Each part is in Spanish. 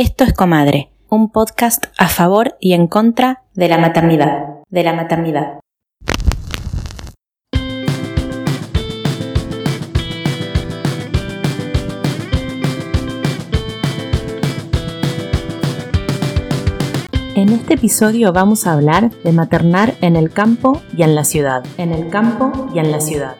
Esto es Comadre, un podcast a favor y en contra de la maternidad, de la maternidad. En este episodio vamos a hablar de maternar en el campo y en la ciudad. En el campo y en la ciudad.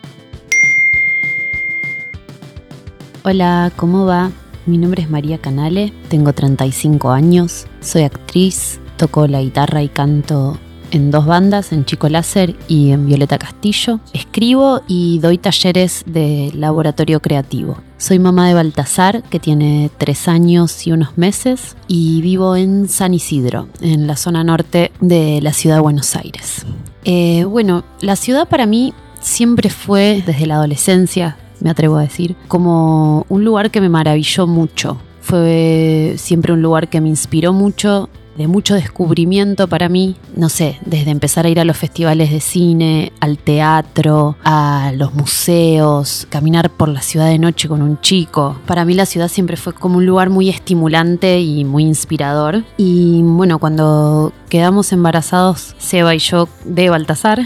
Hola, ¿cómo va? Mi nombre es María Canale, tengo 35 años, soy actriz, toco la guitarra y canto en dos bandas, en Chico Láser y en Violeta Castillo. Escribo y doy talleres de laboratorio creativo. Soy mamá de Baltasar, que tiene tres años y unos meses, y vivo en San Isidro, en la zona norte de la ciudad de Buenos Aires. Eh, bueno, la ciudad para mí siempre fue, desde la adolescencia, me atrevo a decir, como un lugar que me maravilló mucho. Fue siempre un lugar que me inspiró mucho de mucho descubrimiento para mí, no sé, desde empezar a ir a los festivales de cine, al teatro, a los museos, caminar por la ciudad de noche con un chico. Para mí la ciudad siempre fue como un lugar muy estimulante y muy inspirador. Y bueno, cuando quedamos embarazados, Seba y yo de Baltasar,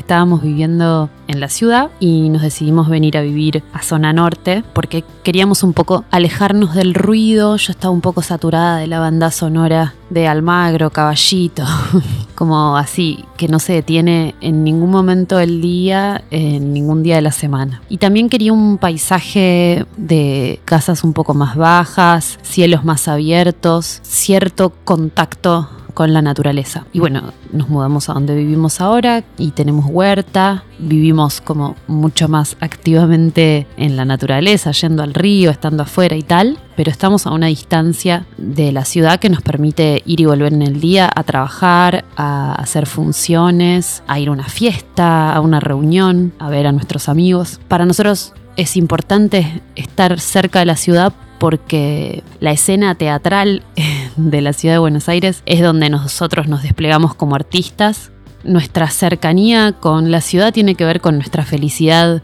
estábamos viviendo en la ciudad y nos decidimos venir a vivir a zona norte porque queríamos un poco alejarnos del ruido. Yo estaba un poco saturada de la banda sonora de Almagro, Caballito, como así, que no se detiene en ningún momento del día, en ningún día de la semana. Y también quería un paisaje de casas un poco más bajas, cielos más abiertos, cierto contacto con la naturaleza. Y bueno, nos mudamos a donde vivimos ahora y tenemos huerta, vivimos como mucho más activamente en la naturaleza, yendo al río, estando afuera y tal, pero estamos a una distancia de la ciudad que nos permite ir y volver en el día a trabajar, a hacer funciones, a ir a una fiesta, a una reunión, a ver a nuestros amigos. Para nosotros es importante estar cerca de la ciudad porque la escena teatral de la ciudad de Buenos Aires es donde nosotros nos desplegamos como artistas. Nuestra cercanía con la ciudad tiene que ver con nuestra felicidad,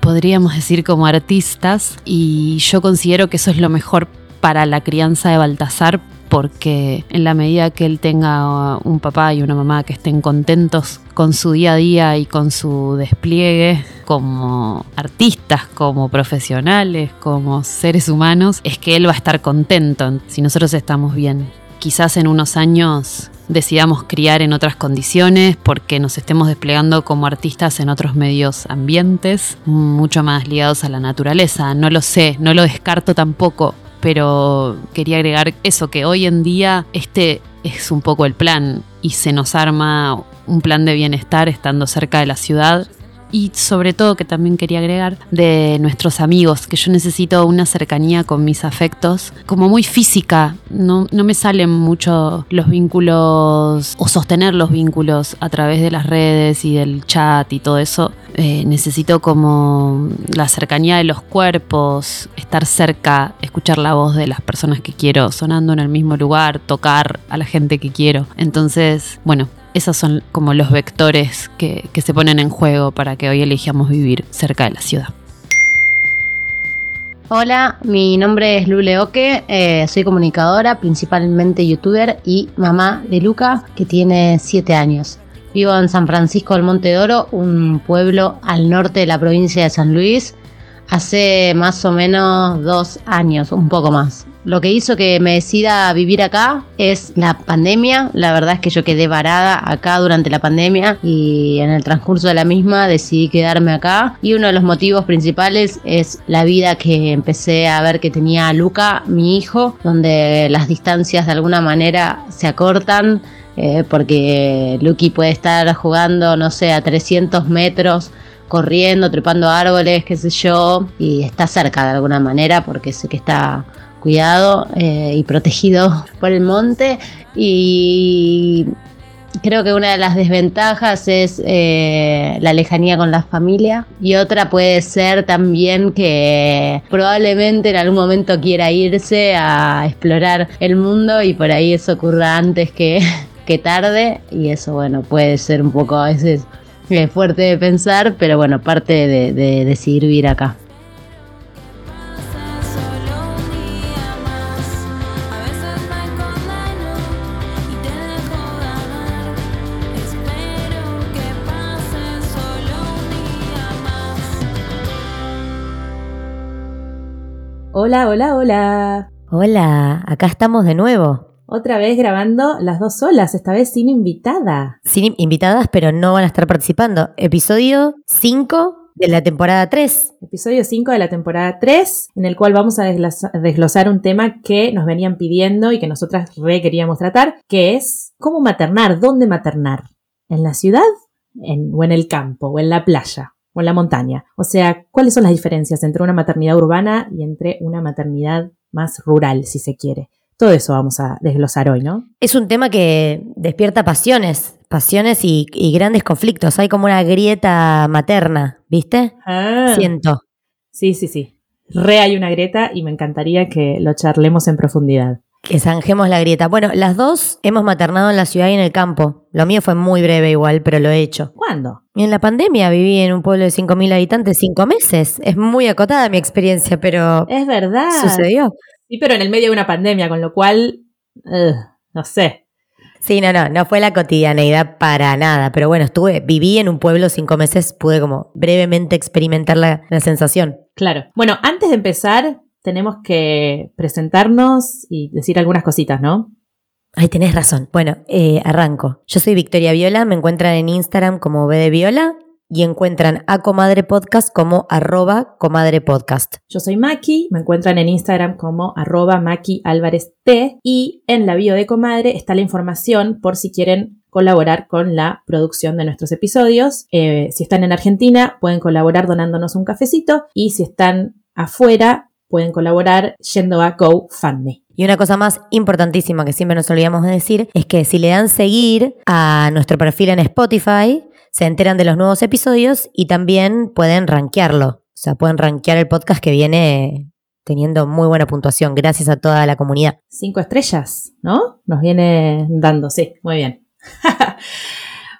podríamos decir como artistas, y yo considero que eso es lo mejor para la crianza de Baltasar porque en la medida que él tenga un papá y una mamá que estén contentos con su día a día y con su despliegue como artistas, como profesionales, como seres humanos, es que él va a estar contento si nosotros estamos bien. Quizás en unos años decidamos criar en otras condiciones porque nos estemos desplegando como artistas en otros medios ambientes, mucho más ligados a la naturaleza. No lo sé, no lo descarto tampoco, pero quería agregar eso, que hoy en día este es un poco el plan y se nos arma un plan de bienestar estando cerca de la ciudad y sobre todo que también quería agregar de nuestros amigos, que yo necesito una cercanía con mis afectos, como muy física, no, no me salen mucho los vínculos o sostener los vínculos a través de las redes y del chat y todo eso. Eh, necesito como la cercanía de los cuerpos, estar cerca, escuchar la voz de las personas que quiero, sonando en el mismo lugar, tocar a la gente que quiero. Entonces, bueno, esos son como los vectores que, se ponen en juego para que hoy elijamos vivir cerca de la ciudad. Hola, mi nombre es Lule Oque, eh, soy comunicadora, principalmente youtuber y mamá de Luca, que tiene 7 años. Vivo en San Francisco del Monte Doro, un pueblo al norte de la provincia de San Luis, hace más o menos dos años, un poco más. Lo que hizo que me decida vivir acá es la pandemia. La verdad es que yo quedé varada acá durante la pandemia y en el transcurso de la misma decidí quedarme acá. Y uno de los motivos principales es la vida que empecé a ver que tenía Luca, mi hijo, donde las distancias de alguna manera se acortan. Eh, porque Lucky puede estar jugando, no sé, a 300 metros corriendo, trepando árboles, qué sé yo, y está cerca de alguna manera porque sé que está cuidado eh, y protegido por el monte. Y creo que una de las desventajas es eh, la lejanía con la familia. Y otra puede ser también que probablemente en algún momento quiera irse a explorar el mundo y por ahí eso ocurra antes que, que tarde. Y eso bueno puede ser un poco a veces es fuerte de pensar, pero bueno, parte de, de decidir vivir acá. Hola, hola, hola. Hola, acá estamos de nuevo. Otra vez grabando las dos solas, esta vez sin invitada. Sin invitadas, pero no van a estar participando. Episodio 5 de la temporada 3. Episodio 5 de la temporada 3, en el cual vamos a desglosar un tema que nos venían pidiendo y que nosotras re queríamos tratar, que es cómo maternar, dónde maternar. ¿En la ciudad? o en el campo, o en la playa, o en la montaña. O sea, ¿cuáles son las diferencias entre una maternidad urbana y entre una maternidad más rural, si se quiere? Todo eso vamos a desglosar hoy, ¿no? Es un tema que despierta pasiones, pasiones y, grandes conflictos. Hay como una grieta materna, ¿viste? Ah. Siento. Sí, sí, sí. Re hay una grieta y me encantaría que lo charlemos en profundidad. Que zanjemos la grieta. Bueno, las dos hemos maternado en la ciudad y en el campo. Lo mío fue muy breve igual, pero lo he hecho. ¿Cuándo? En la pandemia viví en un pueblo de 5.000 habitantes cinco meses. Es muy acotada mi experiencia, pero... Es verdad. Sucedió. Sí, pero en el medio de una pandemia, con lo cual, no sé. Sí, no, no, no fue la cotidianeidad para nada, pero bueno, estuve, viví en un pueblo cinco meses, pude como brevemente experimentar la, sensación. Claro. Bueno, antes de empezar, tenemos que presentarnos y decir algunas cositas, ¿no? Ay, tenés razón. Bueno, eh, arranco. Yo soy Victoria Viola, me encuentran en Instagram como B Viola y encuentran a Comadre Podcast como arroba Comadre Podcast. Yo soy Maki, me encuentran en Instagram como arroba Maki Álvarez T y en la bio de Comadre está la información por si quieren colaborar con la producción de nuestros episodios. Eh, si están en Argentina, pueden colaborar donándonos un cafecito y si están afuera, pueden colaborar yendo a GoFundMe. Y una cosa más importantísima que siempre nos olvidamos de decir es que si le dan seguir a nuestro perfil en Spotify, se enteran de los nuevos episodios y también pueden rankearlo. O sea, pueden rankear el podcast que viene teniendo muy buena puntuación, gracias a toda la comunidad. Cinco estrellas, ¿no? Nos viene dando, sí, muy bien.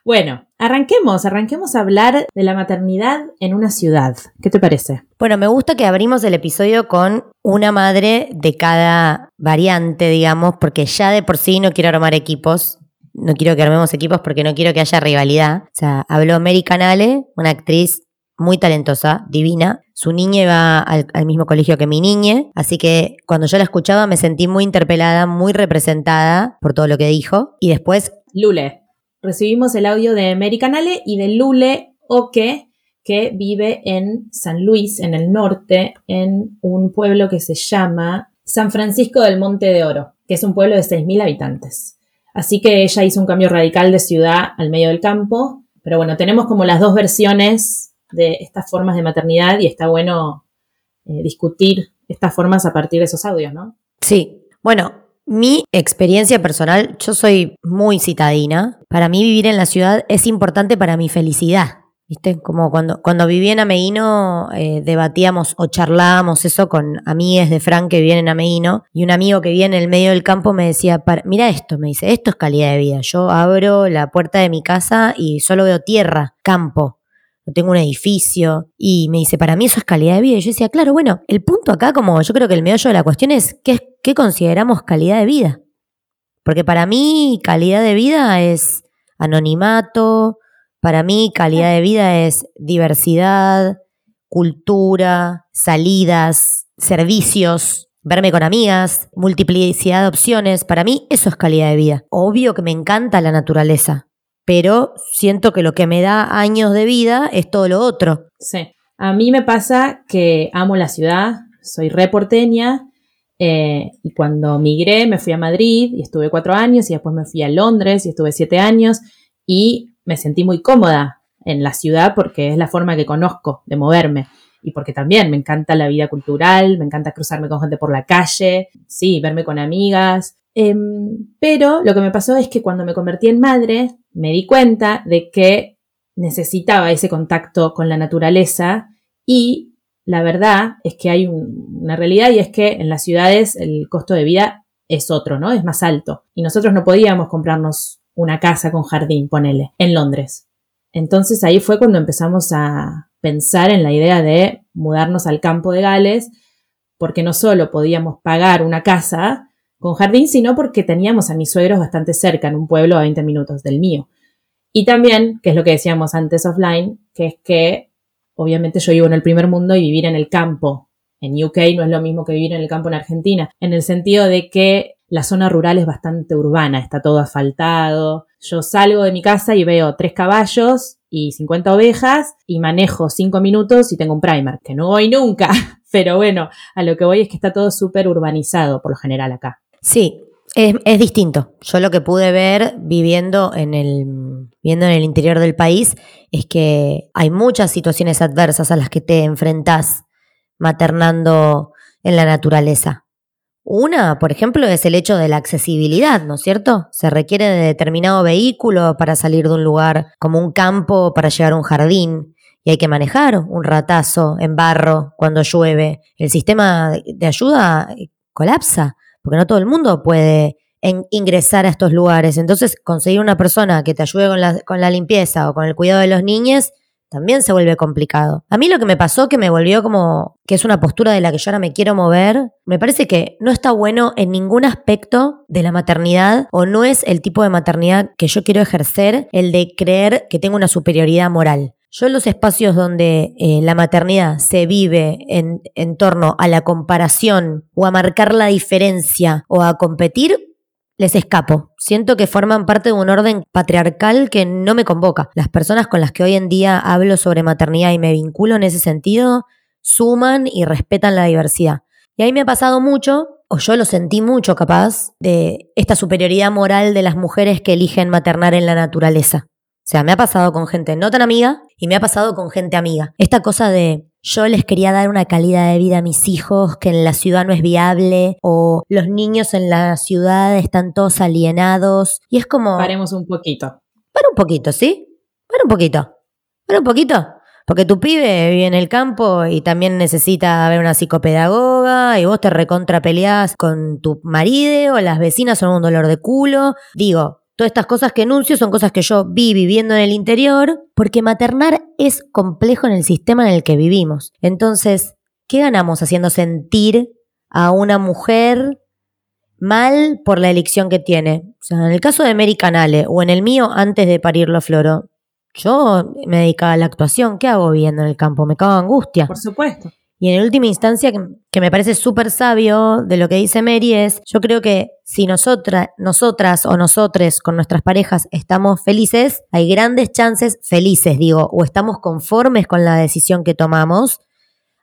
bueno, arranquemos, arranquemos a hablar de la maternidad en una ciudad. ¿Qué te parece? Bueno, me gusta que abrimos el episodio con una madre de cada variante, digamos, porque ya de por sí no quiero armar equipos no quiero que armemos equipos porque no quiero que haya rivalidad. O sea, habló Mary Canale, una actriz muy talentosa, divina. Su niña iba al, mismo colegio que mi niña, así que cuando yo la escuchaba me sentí muy interpelada, muy representada por todo lo que dijo. Y después... Lule. Recibimos el audio de Mary Canale y de Lule Oque, que vive en San Luis, en el norte, en un pueblo que se llama San Francisco del Monte de Oro, que es un pueblo de 6.000 habitantes. Así que ella hizo un cambio radical de ciudad al medio del campo. Pero bueno, tenemos como las dos versiones de estas formas de maternidad y está bueno eh, discutir estas formas a partir de esos audios, ¿no? Sí. Bueno, mi experiencia personal, yo soy muy citadina. Para mí vivir en la ciudad es importante para mi felicidad. ¿Viste? Como cuando, cuando viví en Ameguino, eh, debatíamos o charlábamos eso con amigues de Frank que viven en Ameguino, y un amigo que vive en el medio del campo me decía, mira esto, me dice, esto es calidad de vida. Yo abro la puerta de mi casa y solo veo tierra, campo, no tengo un edificio, y me dice, para mí eso es calidad de vida. Y yo decía, claro, bueno, el punto acá, como yo creo que el meollo de la cuestión es, ¿qué, qué consideramos calidad de vida? Porque para mí calidad de vida es anonimato, para mí, calidad de vida es diversidad, cultura, salidas, servicios, verme con amigas, multiplicidad de opciones. Para mí, eso es calidad de vida. Obvio que me encanta la naturaleza, pero siento que lo que me da años de vida es todo lo otro. Sí. A mí me pasa que amo la ciudad, soy reporteña. Eh, y cuando migré me fui a Madrid y estuve cuatro años y después me fui a Londres y estuve siete años y me sentí muy cómoda en la ciudad porque es la forma que conozco de moverme y porque también me encanta la vida cultural, me encanta cruzarme con gente por la calle, sí, verme con amigas. Em, pero lo que me pasó es que cuando me convertí en madre me di cuenta de que necesitaba ese contacto con la naturaleza y la verdad es que hay una realidad y es que en las ciudades el costo de vida es otro, ¿no? Es más alto. Y nosotros no podíamos comprarnos una casa con jardín, ponele, en Londres. Entonces ahí fue cuando empezamos a pensar en la idea de mudarnos al campo de Gales, porque no solo podíamos pagar una casa con jardín, sino porque teníamos a mis suegros bastante cerca, en un pueblo a 20 minutos del mío. Y también, que es lo que decíamos antes offline, que es que obviamente yo vivo en el primer mundo y vivir en el campo en UK no es lo mismo que vivir en el campo en Argentina, en el sentido de que la zona rural es bastante urbana, está todo asfaltado. Yo salgo de mi casa y veo tres caballos y 50 ovejas y manejo cinco minutos y tengo un primer, que no voy nunca. Pero bueno, a lo que voy es que está todo súper urbanizado por lo general acá. Sí, es, distinto. Yo lo que pude ver viviendo en el viendo en el interior del país es que hay muchas situaciones adversas a las que te enfrentas maternando en la naturaleza. Una, por ejemplo, es el hecho de la accesibilidad, ¿no es cierto? Se requiere de determinado vehículo para salir de un lugar como un campo para llegar a un jardín y hay que manejar un ratazo en barro cuando llueve. El sistema de ayuda colapsa porque no todo el mundo puede ingresar a estos lugares. Entonces, conseguir una persona que te ayude con la, con la limpieza o con el cuidado de los niños también se vuelve complicado. A mí lo que me pasó que me volvió como que es una postura de la que yo ahora me quiero mover, me parece que no está bueno en ningún aspecto de la maternidad o no es el tipo de maternidad que yo quiero ejercer, el de creer que tengo una superioridad moral. Yo en los espacios donde eh, la maternidad se vive en, en torno a la comparación o a marcar la diferencia o a competir, les escapo. Siento que forman parte de un orden patriarcal que no me convoca. Las personas con las que hoy en día hablo sobre maternidad y me vinculo en ese sentido suman y respetan la diversidad. Y ahí me ha pasado mucho, o yo lo sentí mucho capaz, de esta superioridad moral de las mujeres que eligen maternar en la naturaleza. O sea, me ha pasado con gente no tan amiga y me ha pasado con gente amiga. Esta cosa de yo les quería dar una calidad de vida a mis hijos que en la ciudad no es viable o los niños en la ciudad están todos alienados y es como... Paremos un poquito. Para un poquito, ¿sí? Para un poquito. Para un poquito. Porque tu pibe vive en el campo y también necesita ver una psicopedagoga y vos te recontra con tu marido o las vecinas son un dolor de culo. Digo, Todas estas cosas que enuncio son cosas que yo vi viviendo en el interior, porque maternar es complejo en el sistema en el que vivimos. Entonces, ¿qué ganamos haciendo sentir a una mujer mal por la elección que tiene? O sea, en el caso de Mary Canale o en el mío antes de parirlo floro, yo me dedicaba a la actuación. ¿Qué hago viviendo en el campo? Me cago angustia. Por supuesto. Y en última instancia, que, me parece súper sabio de lo que dice Mary es, yo creo que si nosotras, nosotras o nosotres con nuestras parejas estamos felices, hay grandes chances, felices digo, o estamos conformes con la decisión que tomamos,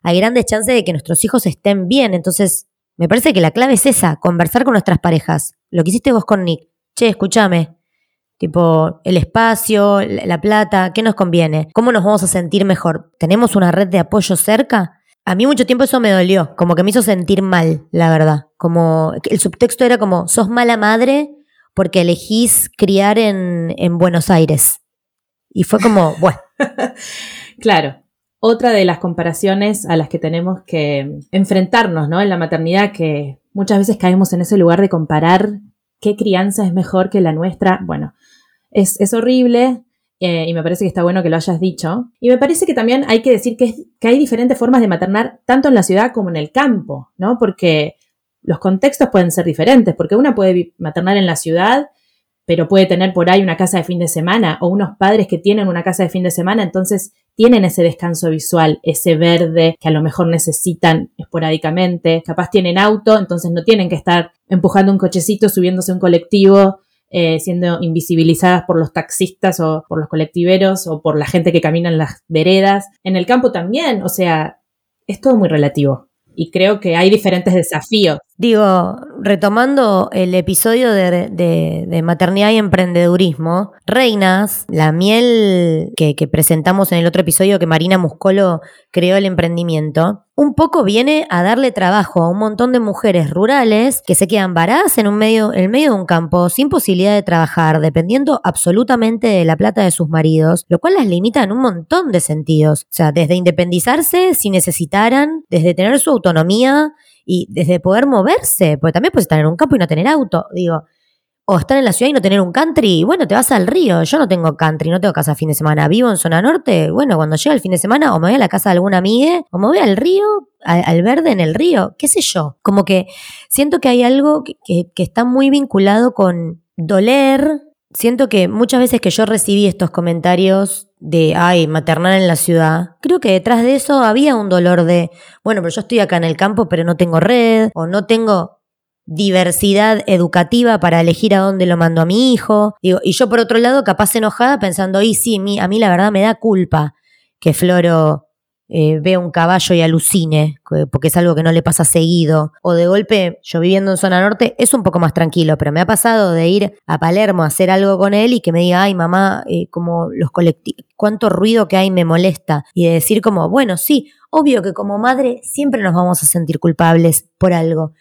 hay grandes chances de que nuestros hijos estén bien. Entonces, me parece que la clave es esa, conversar con nuestras parejas. Lo que hiciste vos con Nick. Che, escúchame. Tipo, el espacio, la plata, ¿qué nos conviene? ¿Cómo nos vamos a sentir mejor? ¿Tenemos una red de apoyo cerca? A mí mucho tiempo eso me dolió, como que me hizo sentir mal, la verdad. Como el subtexto era como, sos mala madre porque elegís criar en, en Buenos Aires. Y fue como, bueno. claro. Otra de las comparaciones a las que tenemos que enfrentarnos, ¿no? En la maternidad, que muchas veces caemos en ese lugar de comparar qué crianza es mejor que la nuestra. Bueno, es, es horrible, eh, y me parece que está bueno que lo hayas dicho. Y me parece que también hay que decir que, que hay diferentes formas de maternar tanto en la ciudad como en el campo, ¿no? Porque los contextos pueden ser diferentes, porque una puede maternar en la ciudad, pero puede tener por ahí una casa de fin de semana o unos padres que tienen una casa de fin de semana, entonces tienen ese descanso visual, ese verde que a lo mejor necesitan esporádicamente, capaz tienen auto, entonces no tienen que estar empujando un cochecito, subiéndose un colectivo eh, siendo invisibilizadas por los taxistas o por los colectiveros o por la gente que camina en las veredas. En el campo también, o sea, es todo muy relativo. Y creo que hay diferentes desafíos. Digo, retomando el episodio de, maternidad y emprendedurismo, Reinas, la miel que, presentamos en el otro episodio que Marina Muscolo creó el emprendimiento, un poco viene a darle trabajo a un montón de mujeres rurales que se quedan varadas en, medio, en medio de un campo sin posibilidad de trabajar, dependiendo absolutamente de la plata de sus maridos, lo cual las limita en un montón de sentidos. O sea, desde independizarse si necesitaran, desde tener su autonomía y desde poder moverse, porque también puedes estar en un campo y no tener auto. Digo, o estar en la ciudad y no tener un country, bueno, te vas al río. Yo no tengo country, no tengo casa fin de semana. Vivo en zona norte, bueno, cuando llega el fin de semana o me voy a la casa de alguna amiga o me voy al río, al, verde en el río, qué sé yo. Como que siento que hay algo que, que está muy vinculado con doler. Siento que muchas veces que yo recibí estos comentarios de, ay, maternar en la ciudad, creo que detrás de eso había un dolor de, bueno, pero yo estoy acá en el campo, pero no tengo red, o no tengo diversidad educativa para elegir a dónde lo mando a mi hijo. Y yo por otro lado, capaz enojada pensando, y sí, a mí la verdad me da culpa que Floro eh, vea un caballo y alucine, porque es algo que no le pasa seguido. O de golpe, yo viviendo en zona norte, es un poco más tranquilo, pero me ha pasado de ir a Palermo a hacer algo con él y que me diga, ay mamá, eh, como los colectivos, cuánto ruido que hay me molesta. Y de decir como, bueno, sí, obvio que como madre siempre nos vamos a sentir culpables por algo.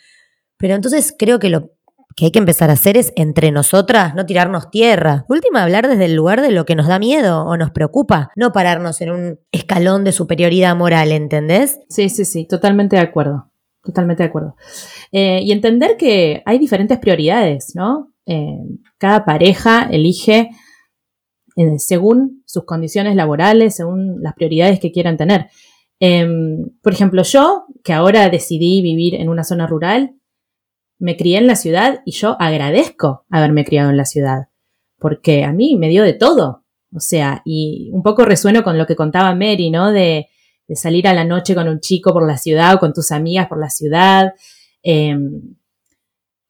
Pero entonces creo que lo que hay que empezar a hacer es entre nosotras no tirarnos tierra. Última, hablar desde el lugar de lo que nos da miedo o nos preocupa, no pararnos en un escalón de superioridad moral, ¿entendés? Sí, sí, sí, totalmente de acuerdo. Totalmente de acuerdo. Eh, y entender que hay diferentes prioridades, ¿no? Eh, cada pareja elige eh, según sus condiciones laborales, según las prioridades que quieran tener. Em, por ejemplo, yo, que ahora decidí vivir en una zona rural, me crié en la ciudad y yo agradezco haberme criado en la ciudad, porque a mí me dio de todo. O sea, y un poco resueno con lo que contaba Mary, ¿no? De, salir a la noche con un chico por la ciudad o con tus amigas por la ciudad. Em,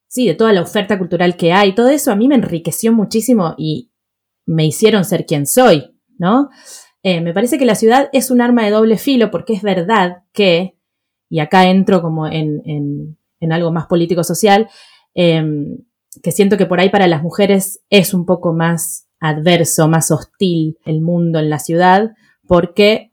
sí, de toda la oferta cultural que hay. Todo eso a mí me enriqueció muchísimo y me hicieron ser quien soy, ¿no? Eh, me parece que la ciudad es un arma de doble filo porque es verdad que, y acá entro como en algo más político-social, em, que siento que por ahí para las mujeres es un poco más adverso, más hostil el mundo en la ciudad, porque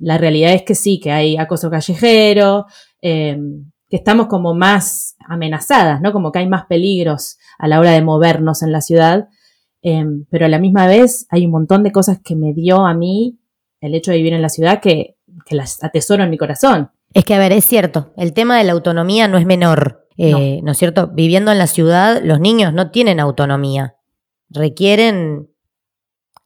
la realidad es que sí, que hay acoso callejero, em, que estamos como más amenazadas, ¿no? Como que hay más peligros a la hora de movernos en la ciudad, em, pero a la misma vez hay un montón de cosas que me dio a mí el hecho de vivir en la ciudad que, que las atesoro en mi corazón. Es que, a ver, es cierto, el tema de la autonomía no es menor, eh, no. es cierto? Viviendo en la ciudad, los niños no tienen autonomía. Requieren,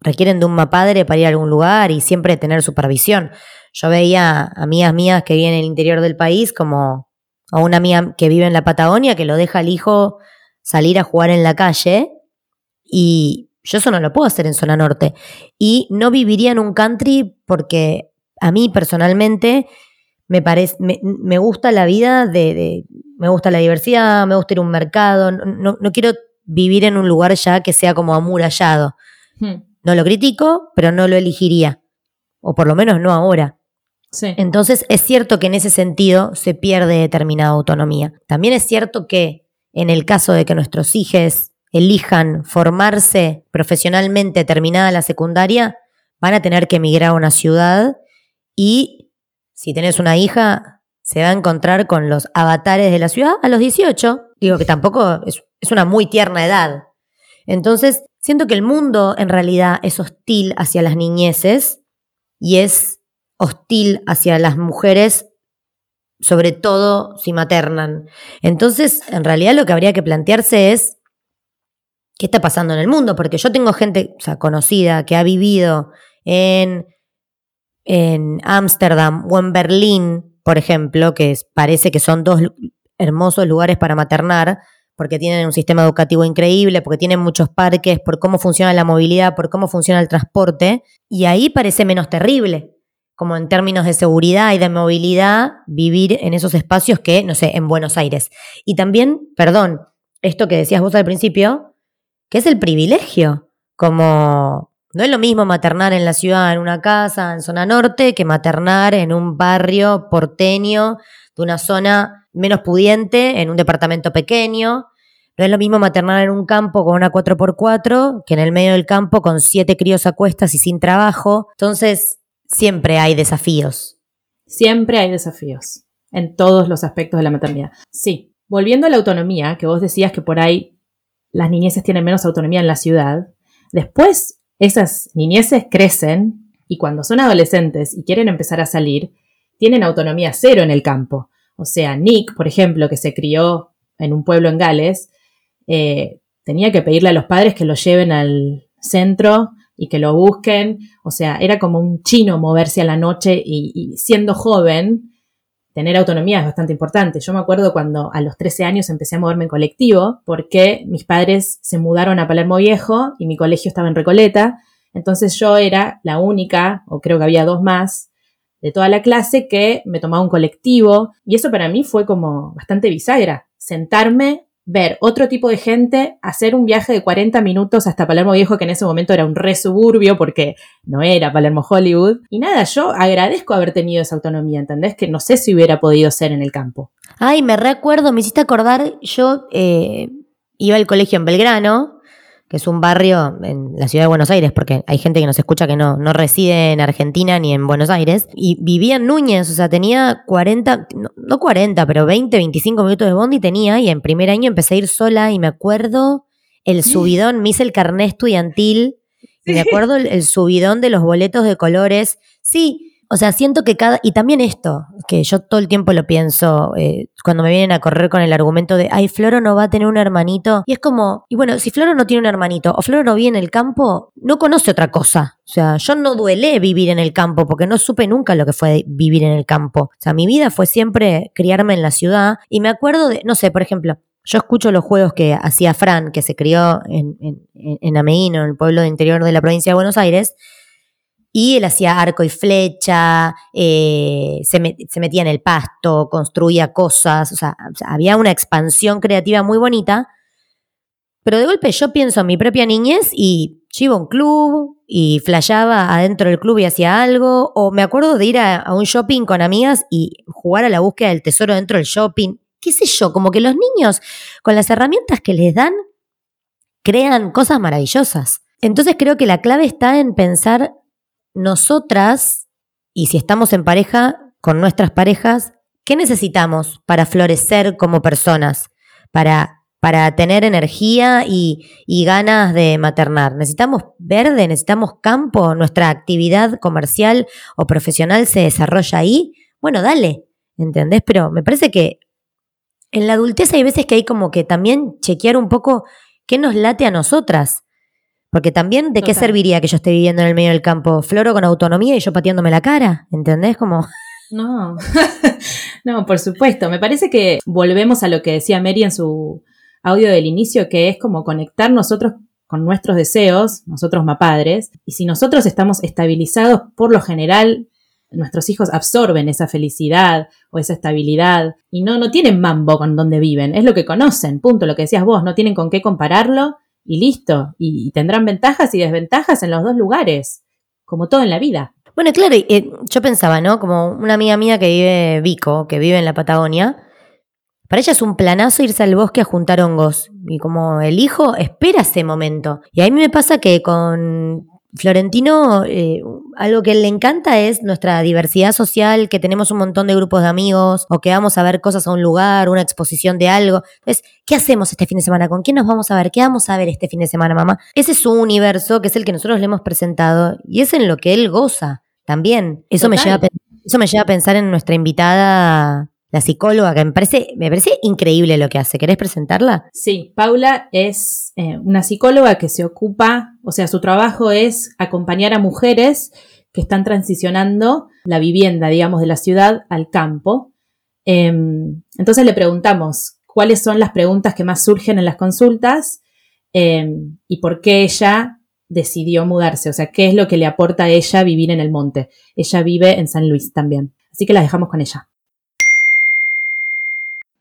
requieren de un padre para ir a algún lugar y siempre tener supervisión. Yo veía amigas mías que viven en el interior del país, como a una amiga que vive en la Patagonia, que lo deja al hijo salir a jugar en la calle y yo eso no lo puedo hacer en zona norte. Y no viviría en un country porque a mí personalmente me parece, me, gusta la vida de, me gusta la diversidad, me gusta ir a un mercado, no, quiero vivir en un lugar ya que sea como amurallado. Hmm. No lo critico, pero no lo elegiría, o por lo menos no ahora. Entonces es cierto que en ese sentido se pierde determinada autonomía. También es cierto que en el caso de que nuestros hijos elijan formarse profesionalmente terminada la secundaria, van a tener que emigrar a una ciudad y si tenés una hija, se va a encontrar con los avatares de la ciudad a los 18. Digo que tampoco es, una muy tierna edad. Entonces, siento que el mundo en realidad es hostil hacia las niñeces y es hostil hacia las mujeres, sobre todo si maternan. Entonces, en realidad lo que habría que plantearse es qué está pasando en el mundo, porque yo tengo gente conocida que ha vivido en en Ámsterdam o en Berlín, por ejemplo, que parece que son dos hermosos lugares para maternar, porque tienen un sistema educativo increíble, porque tienen muchos parques, por cómo funciona la movilidad, por cómo funciona el transporte, y ahí parece menos terrible, como en términos de seguridad y de movilidad, vivir en esos espacios que, no sé, en Buenos Aires. Y también, perdón, esto que decías vos al principio, que es el privilegio, como no es lo mismo maternar en la ciudad, en una casa, en zona norte, que maternar en un barrio porteño de una zona menos pudiente, en un departamento pequeño. No es lo mismo maternar en un campo con una 4x4 que en el medio del campo con siete críos a cuestas y sin trabajo. Entonces, siempre hay desafíos. Siempre hay desafíos en todos los aspectos de la maternidad. Sí, volviendo a la autonomía, que vos decías que por ahí las niñeces tienen menos autonomía en la ciudad, después esas niñeces crecen y cuando son adolescentes y quieren empezar a salir, tienen autonomía cero en el campo. O sea, Nick, por ejemplo, que se crió en un pueblo en Gales, eh, tenía que pedirle a los padres que lo lleven al centro y que lo busquen. O sea, era como un chino moverse a la noche y, y siendo joven, tener autonomía es bastante importante. Yo me acuerdo cuando a los 13 años empecé a moverme en colectivo porque mis padres se mudaron a Palermo Viejo y mi colegio estaba en Recoleta Entonces yo era la única, o creo que había dos más, de toda la clase que me tomaba un colectivo. Y eso para mí fue como bastante bisagra. Sentarme ver otro tipo de gente, hacer un viaje de 40 minutos hasta Palermo Viejo, que en ese momento era un re suburbio porque no era Palermo Hollywood. Y nada, yo agradezco haber tenido esa autonomía, ¿entendés? Que no sé si hubiera podido ser en el campo. Ay, me recuerdo, me hiciste acordar, yo eh, iba al colegio en Belgrano que es un barrio en la ciudad de Buenos Aires, porque hay gente que nos escucha que no, no reside en Argentina ni en Buenos Aires, y vivía en Núñez, o sea, tenía 40, no, 40, pero 20, 25 minutos de bondi tenía, y en primer año empecé a ir sola, y me acuerdo el subidón, me hice el carné estudiantil, y me acuerdo el, el subidón de los boletos de colores, sí, o sea, siento que cada. Y también esto, que yo todo el tiempo lo pienso eh, cuando me vienen a correr con el argumento de, ay, Floro no va a tener un hermanito. Y es como, y bueno, si Floro no tiene un hermanito o Floro no vive en el campo, no conoce otra cosa. O sea, yo no duele vivir en el campo porque no supe nunca lo que fue vivir en el campo. O sea, mi vida fue siempre criarme en la ciudad. Y me acuerdo de, no sé, por ejemplo, yo escucho los juegos que hacía Fran, que se crió en, en, en Ameíno, en el pueblo interior de la provincia de Buenos Aires y él hacía arco y flecha, eh, se, metía en el pasto, construía cosas, o sea, había una expansión creativa muy bonita. Pero de golpe yo pienso en mi propia niñez y yo iba a un club y flayaba adentro del club y hacía algo, o me acuerdo de ir a, a un shopping con amigas y jugar a la búsqueda del tesoro dentro del shopping. ¿Qué sé yo? Como que los niños, con las herramientas que les dan, crean cosas maravillosas. Entonces creo que la clave está en pensar nosotras, y si estamos en pareja, con nuestras parejas, ¿qué necesitamos para florecer como personas? Para, para tener energía y, y ganas de maternar. ¿Necesitamos verde? ¿Necesitamos campo? ¿Nuestra actividad comercial o profesional se desarrolla ahí? Bueno, dale, ¿entendés? Pero me parece que en la adultez hay veces que hay como que también chequear un poco qué nos late a nosotras. Porque también, ¿de qué serviría que yo esté viviendo en el medio del campo? Floro con autonomía y yo pateándome la cara, ¿entendés? Como... No, no, por supuesto. Me parece que volvemos a lo que decía Mary en su audio del inicio, que es como conectar nosotros con nuestros deseos, nosotros mapadres, y si nosotros estamos estabilizados, por lo general, nuestros hijos absorben esa felicidad o esa estabilidad y no, no tienen mambo con donde viven, es lo que conocen, punto, lo que decías vos, no tienen con qué compararlo y listo. Y, tendrán ventajas y desventajas en los dos lugares, como todo en la vida. Bueno, claro, eh, yo pensaba, ¿no? Como una amiga mía que vive, Vico, que vive en la Patagonia, para ella es un planazo irse al bosque a juntar hongos. Y como el hijo espera ese momento. Y a mí me pasa que con Florentino, eh, algo que le encanta es nuestra diversidad social, que tenemos un montón de grupos de amigos o que vamos a ver cosas a un lugar, una exposición de algo. Entonces, ¿qué hacemos este fin de semana? ¿Con quién nos vamos a ver? ¿Qué vamos a ver este fin de semana, mamá? Ese es su universo, que es el que nosotros le hemos presentado y es en lo que él goza también. Eso, me lleva, a, eso me lleva a pensar en nuestra invitada la psicóloga, que me parece, me parece increíble lo que hace. ¿Querés presentarla? Sí, Paula es eh, una psicóloga que se ocupa, o sea, su trabajo es acompañar a mujeres que están transicionando la vivienda, digamos, de la ciudad al campo. Em, entonces le preguntamos cuáles son las preguntas que más surgen en las consultas em, y por qué ella decidió mudarse, o sea, qué es lo que le aporta a ella vivir en el monte. Ella vive en San Luis también. Así que la dejamos con ella.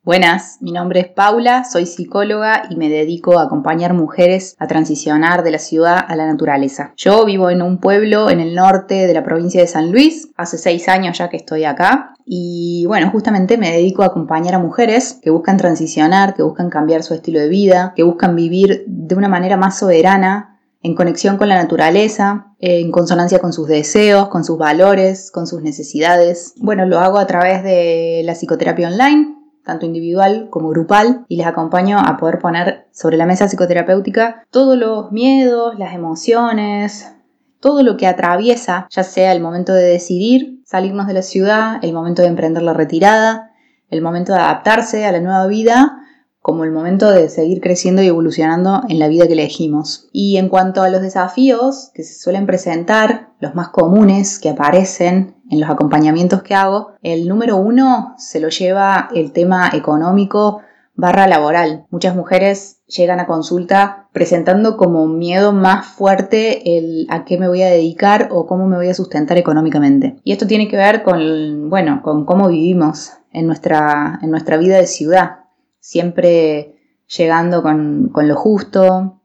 Buenas, mi nombre es Paula, soy psicóloga y me dedico a acompañar mujeres a transicionar de la ciudad a la naturaleza. Yo vivo en un pueblo en el norte de la provincia de San Luis, hace seis años ya que estoy acá y bueno, justamente me dedico a acompañar a mujeres que buscan transicionar, que buscan cambiar su estilo de vida, que buscan vivir de una manera más soberana en conexión con la naturaleza, en consonancia con sus deseos, con sus valores, con sus necesidades. Bueno, lo hago a través de la psicoterapia online, tanto individual como grupal, y les acompaño a poder poner sobre la mesa psicoterapéutica todos los miedos, las emociones, todo lo que atraviesa, ya sea el momento de decidir salirnos de la ciudad, el momento de emprender la retirada, el momento de adaptarse a la nueva vida como el momento de seguir creciendo y evolucionando en la vida que elegimos. Y en cuanto a los desafíos que se suelen presentar, los más comunes que aparecen en los acompañamientos que hago, el número uno se lo lleva el tema económico barra laboral. Muchas mujeres llegan a consulta presentando como miedo más fuerte el a qué me voy a dedicar o cómo me voy a sustentar económicamente. Y esto tiene que ver con, bueno, con cómo vivimos en nuestra, en nuestra vida de ciudad. Siempre llegando con, con lo justo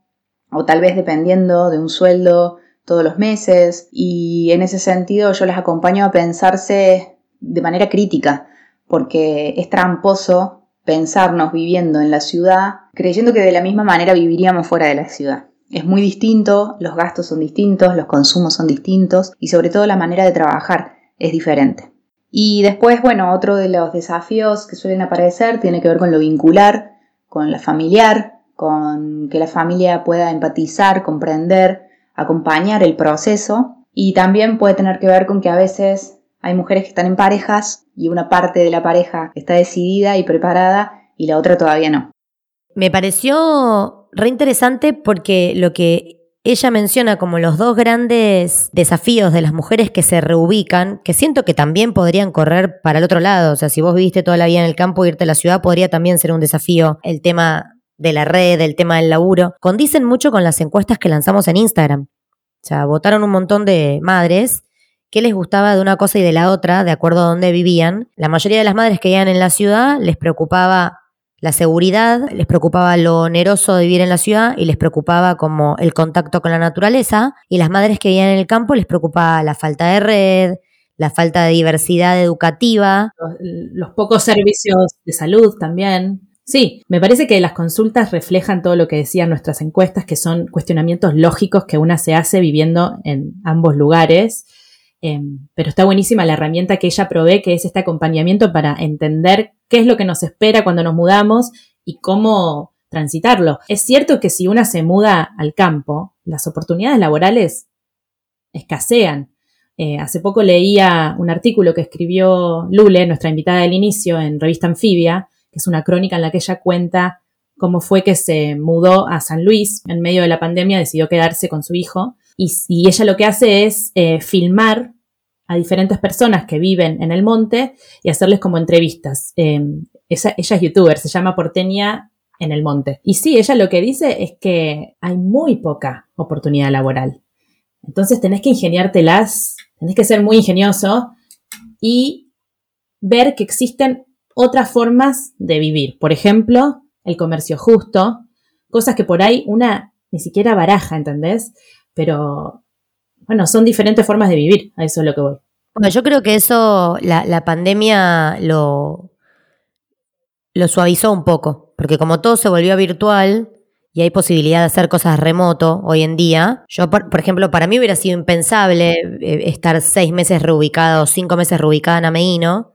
o tal vez dependiendo de un sueldo todos los meses y en ese sentido yo les acompaño a pensarse de manera crítica porque es tramposo pensarnos viviendo en la ciudad creyendo que de la misma manera viviríamos fuera de la ciudad. Es muy distinto, los gastos son distintos, los consumos son distintos y sobre todo la manera de trabajar es diferente. Y después, bueno, otro de los desafíos que suelen aparecer tiene que ver con lo vincular, con la familiar, con que la familia pueda empatizar, comprender, acompañar el proceso y también puede tener que ver con que a veces hay mujeres que están en parejas y una parte de la pareja está decidida y preparada y la otra todavía no. Me pareció re interesante porque lo que ella menciona como los dos grandes desafíos de las mujeres que se reubican, que siento que también podrían correr para el otro lado. O sea, si vos viviste toda la vida en el campo, irte a la ciudad podría también ser un desafío. El tema de la red, el tema del laburo, condicen mucho con las encuestas que lanzamos en Instagram. O sea, votaron un montón de madres qué les gustaba de una cosa y de la otra, de acuerdo a dónde vivían. La mayoría de las madres que vivían en la ciudad les preocupaba la seguridad, les preocupaba lo oneroso de vivir en la ciudad y les preocupaba como el contacto con la naturaleza. Y las madres que vivían en el campo les preocupaba la falta de red, la falta de diversidad educativa. Los, los pocos servicios de salud también. Sí, me parece que las consultas reflejan todo lo que decían nuestras encuestas, que son cuestionamientos lógicos que una se hace viviendo en ambos lugares Em, pero está buenísima la herramienta que ella provee, que es este acompañamiento para entender qué es lo que nos espera cuando nos mudamos y cómo transitarlo. Es cierto que si una se muda al campo, las oportunidades laborales escasean. Eh, hace poco leía un artículo que escribió Lule, nuestra invitada del inicio, en Revista Anfibia, que es una crónica en la que ella cuenta cómo fue que se mudó a San Luis en medio de la pandemia, decidió quedarse con su hijo y, ella lo que hace es eh, filmar a diferentes personas que viven en el monte y hacerles como entrevistas. Em, ella, es youtuber, se llama Porteña en el monte. Y sí, ella lo que dice es que hay muy poca oportunidad laboral. Entonces tenés que ingeniártelas, tenés que ser muy ingenioso y ver que existen otras formas de vivir. Por ejemplo, el comercio justo, cosas que por ahí una ni siquiera baraja, ¿entendés? Pero bueno, son diferentes formas de vivir, a eso es lo que voy. Bueno, yo creo que eso, la, pandemia lo, lo suavizó un poco, porque como todo se volvió virtual y hay posibilidad de hacer cosas remoto hoy en día, yo, por, ejemplo, para mí hubiera sido impensable eh, estar seis meses reubicada o cinco meses reubicada en Ameino,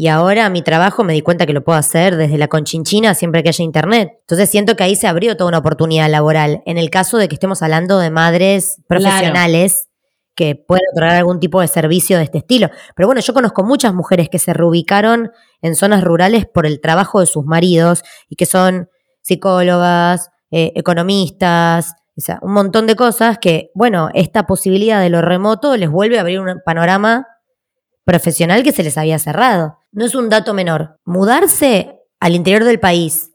y ahora mi trabajo me di cuenta que lo puedo hacer desde la conchinchina siempre que haya internet. Entonces siento que ahí se abrió toda una oportunidad laboral. En el caso de que estemos hablando de madres profesionales que pueden otorgar algún tipo de servicio de este estilo. Pero bueno, yo conozco muchas mujeres que se reubicaron en zonas rurales por el trabajo de sus maridos y que son psicólogas, eh, economistas, o sea, un montón de cosas que, bueno, esta posibilidad de lo remoto les vuelve a abrir un panorama profesional que se les había cerrado. No es un dato menor. Mudarse al interior del país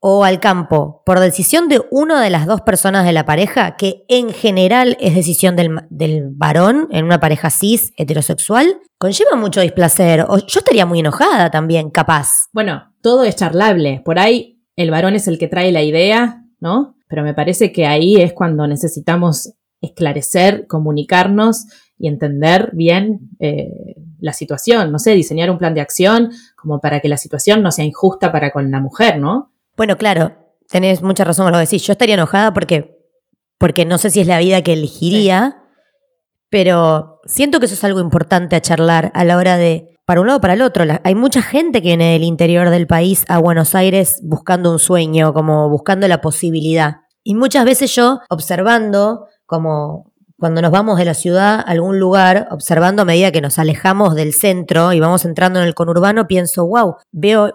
o al campo por decisión de una de las dos personas de la pareja, que en general es decisión del, del, varón en una pareja cis heterosexual, conlleva mucho displacer. O yo estaría muy enojada también, capaz. Bueno, todo es charlable. Por ahí el varón es el que trae la idea, ¿no? Pero me parece que ahí es cuando necesitamos esclarecer, comunicarnos y entender bien eh, la situación, no sé, diseñar un plan de acción como para que la situación no sea injusta para con la mujer, ¿no? Bueno, claro, tenés mucha razón con lo que decís. Yo estaría enojada porque, porque no sé si es la vida que elegiría, pero siento que eso es algo importante a charlar a la hora de, para un lado o para el otro. hay mucha gente que viene del interior del país a Buenos Aires buscando un sueño, como buscando la posibilidad. Y muchas veces yo, observando como cuando nos vamos de la ciudad a algún lugar, observando a medida que nos alejamos del centro y vamos entrando en el conurbano, pienso, wow, veo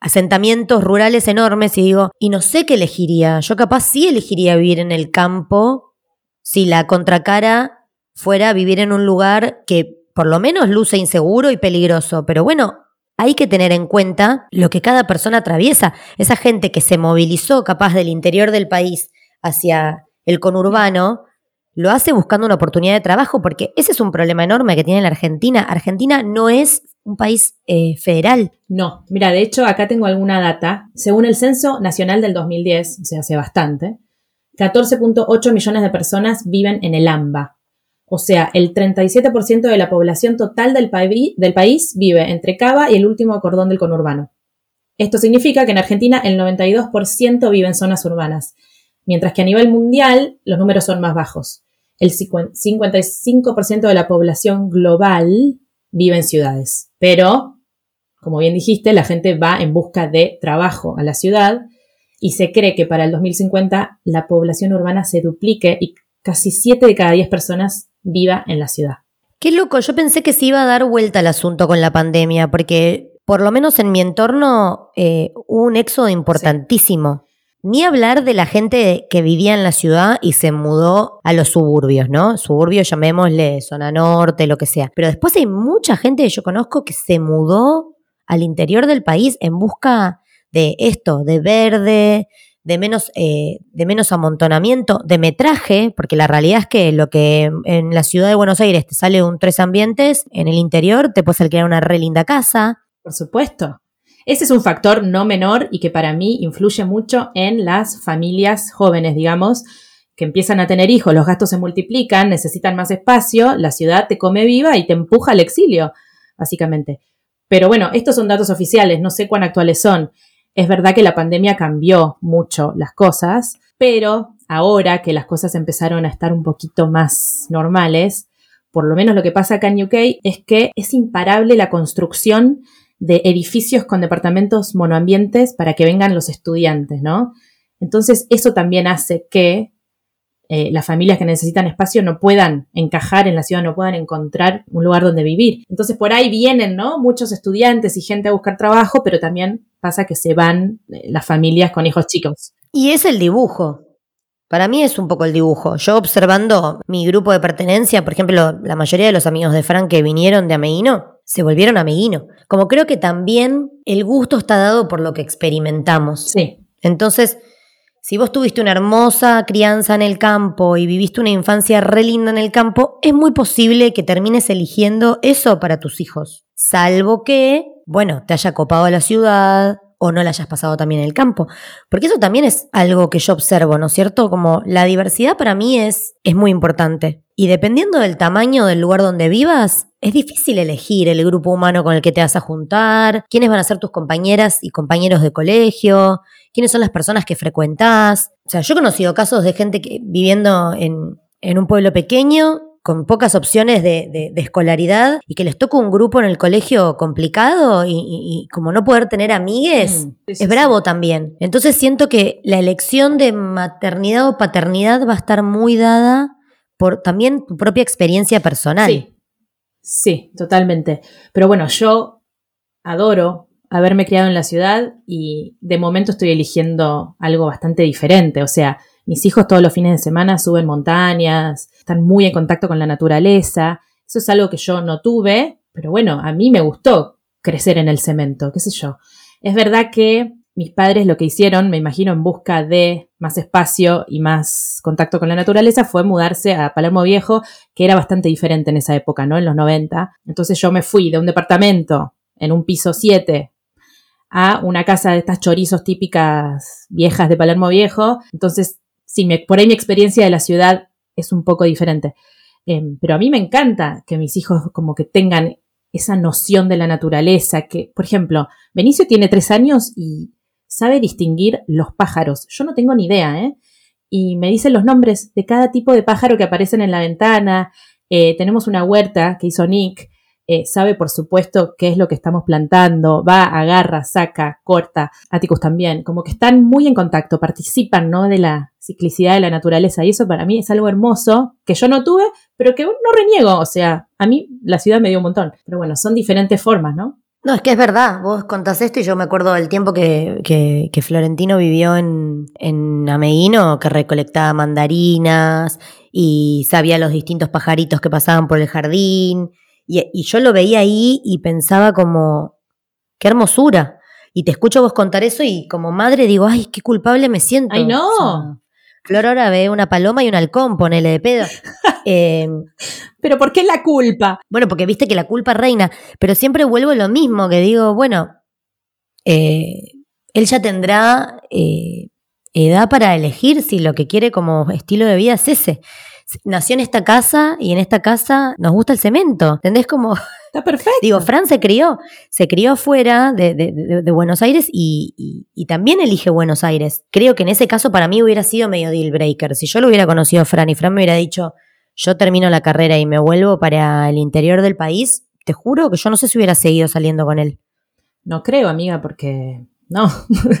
asentamientos rurales enormes y digo, y no sé qué elegiría. Yo capaz sí elegiría vivir en el campo si la contracara fuera vivir en un lugar que por lo menos luce inseguro y peligroso. Pero bueno, hay que tener en cuenta lo que cada persona atraviesa. Esa gente que se movilizó capaz del interior del país hacia el conurbano, lo hace buscando una oportunidad de trabajo, porque ese es un problema enorme que tiene la Argentina. Argentina no es un país eh, federal. No, mira, de hecho acá tengo alguna data. Según el Censo Nacional del 2010, o sea, hace bastante, 14.8 millones de personas viven en el AMBA. O sea, el 37% de la población total del, del país vive entre Cava y el último cordón del conurbano. Esto significa que en Argentina el 92% vive en zonas urbanas, mientras que a nivel mundial los números son más bajos. El 55% de la población global vive en ciudades. Pero, como bien dijiste, la gente va en busca de trabajo a la ciudad y se cree que para el 2050 la población urbana se duplique y casi 7 de cada 10 personas viva en la ciudad. Qué loco, yo pensé que se iba a dar vuelta el asunto con la pandemia, porque por lo menos en mi entorno eh, hubo un éxodo importantísimo. Ni hablar de la gente que vivía en la ciudad y se mudó a los suburbios, ¿no? Suburbios, llamémosle zona norte, lo que sea. Pero después hay mucha gente que yo conozco que se mudó al interior del país en busca de esto, de verde, de menos, eh, de menos amontonamiento, de metraje, porque la realidad es que lo que en la ciudad de Buenos Aires te sale un tres ambientes, en el interior te puedes alquilar una re linda casa. Por supuesto. Ese es un factor no menor y que para mí influye mucho en las familias jóvenes, digamos, que empiezan a tener hijos, los gastos se multiplican, necesitan más espacio, la ciudad te come viva y te empuja al exilio, básicamente. Pero bueno, estos son datos oficiales, no sé cuán actuales son. Es verdad que la pandemia cambió mucho las cosas, pero ahora que las cosas empezaron a estar un poquito más normales, por lo menos lo que pasa acá en UK es que es imparable la construcción de edificios con departamentos monoambientes para que vengan los estudiantes, ¿no? Entonces, eso también hace que eh, las familias que necesitan espacio no puedan encajar en la ciudad, no puedan encontrar un lugar donde vivir. Entonces, por ahí vienen, ¿no? Muchos estudiantes y gente a buscar trabajo, pero también pasa que se van eh, las familias con hijos chicos. Y es el dibujo. Para mí es un poco el dibujo. Yo observando mi grupo de pertenencia, por ejemplo, la mayoría de los amigos de Frank que vinieron de Ameguino, se volvieron amiguinos. Como creo que también el gusto está dado por lo que experimentamos. Sí. Entonces, si vos tuviste una hermosa crianza en el campo y viviste una infancia re linda en el campo, es muy posible que termines eligiendo eso para tus hijos. Salvo que, bueno, te haya copado la ciudad, o no la hayas pasado también en el campo. Porque eso también es algo que yo observo, ¿no es cierto? Como la diversidad para mí es, es muy importante. Y dependiendo del tamaño del lugar donde vivas, es difícil elegir el grupo humano con el que te vas a juntar, quiénes van a ser tus compañeras y compañeros de colegio, quiénes son las personas que frecuentás. O sea, yo he conocido casos de gente que viviendo en, en un pueblo pequeño con pocas opciones de, escolaridad y que les toca un grupo en el colegio complicado y, como no poder tener amigues, mm, es bravo también. Entonces siento que la elección de maternidad o paternidad va a estar muy dada por también tu propia experiencia personal. Sí, sí, totalmente. Pero bueno, yo adoro haberme criado en la ciudad y de momento estoy eligiendo algo bastante diferente. O sea, mis hijos todos los fines de semana suben montañas, están muy en contacto con la naturaleza. Eso es algo que yo no tuve, pero bueno, a mí me gustó crecer en el cemento, qué sé yo. Es verdad que mis padres lo que hicieron, me imagino, en busca de más espacio y más contacto con la naturaleza, fue mudarse a Palermo Viejo, que era bastante diferente en esa época, ¿no? En los 90. Entonces yo me fui de un departamento en un piso 7 a una casa de estas chorizos típicas viejas de Palermo Viejo. Entonces sí, por ahí mi experiencia de la ciudad es un poco diferente. Em, pero a mí me encanta que mis hijos como que tengan esa noción de la naturaleza, que, por ejemplo, Benicio tiene tres años y sabe distinguir los pájaros. Yo no tengo ni idea, ¿eh? Y me dicen los nombres de cada tipo de pájaro que aparecen en la ventana. Eh, tenemos una huerta que hizo Nick, eh, sabe por supuesto qué es lo que estamos plantando, va, agarra, saca, corta, Atticus también, como que están muy en contacto, participan, ¿no? De la ciclicidad de la naturaleza y eso para mí es algo hermoso que yo no tuve, pero que no reniego, o sea, a mí la ciudad me dio un montón, pero bueno, son diferentes formas, ¿no? No, es que es verdad, vos contás esto y yo me acuerdo del tiempo que, que, Florentino vivió en, en Ameguino, que recolectaba mandarinas y sabía los distintos pajaritos que pasaban por el jardín y, yo lo veía ahí y pensaba como, qué hermosura. Y te escucho vos contar eso y como madre digo, ay, qué culpable me siento. Ay, no. O sea, Flor ahora ve una paloma y un halcón, ponele de pedo. Eh, Pero ¿por qué la culpa? bueno, porque viste que la culpa reina, pero siempre vuelvo a lo mismo, que digo, bueno, eh, él ya tendrá eh, edad para elegir si lo que quiere como estilo de vida es ese. Nació en esta casa y en esta casa nos gusta el cemento, ¿entendés? Como, Está perfecto. digo, Fran se crió, se crió fuera de, de- de- de Buenos Aires y, y- y también elige Buenos Aires. Creo que en ese caso para mí hubiera sido medio deal breaker. Si yo lo hubiera conocido a Fran y Fran me hubiera dicho, yo termino la carrera y me vuelvo para el interior del país, te juro que yo no sé si hubiera seguido saliendo con él. No creo, amiga, porque no,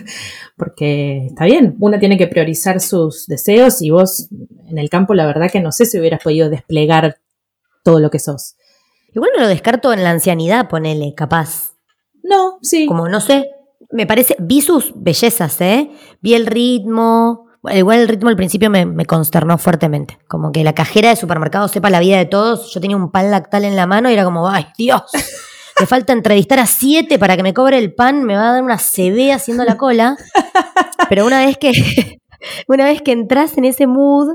porque está bien, una tiene que priorizar sus deseos y vos en el campo la verdad que no sé si hubieras podido desplegar todo lo que sos. Igual no lo descarto en la ancianidad, ponele, capaz. No, sí. Como no sé, me parece, vi sus bellezas, ¿eh? Vi el ritmo. Igual el ritmo al principio me, me consternó fuertemente. Como que la cajera de supermercado sepa la vida de todos. Yo tenía un pan lactal en la mano y era como, ay, Dios. Le falta entrevistar a siete para que me cobre el pan, me va a dar una CB haciendo la cola. Pero una vez que, una vez que entras en ese mood,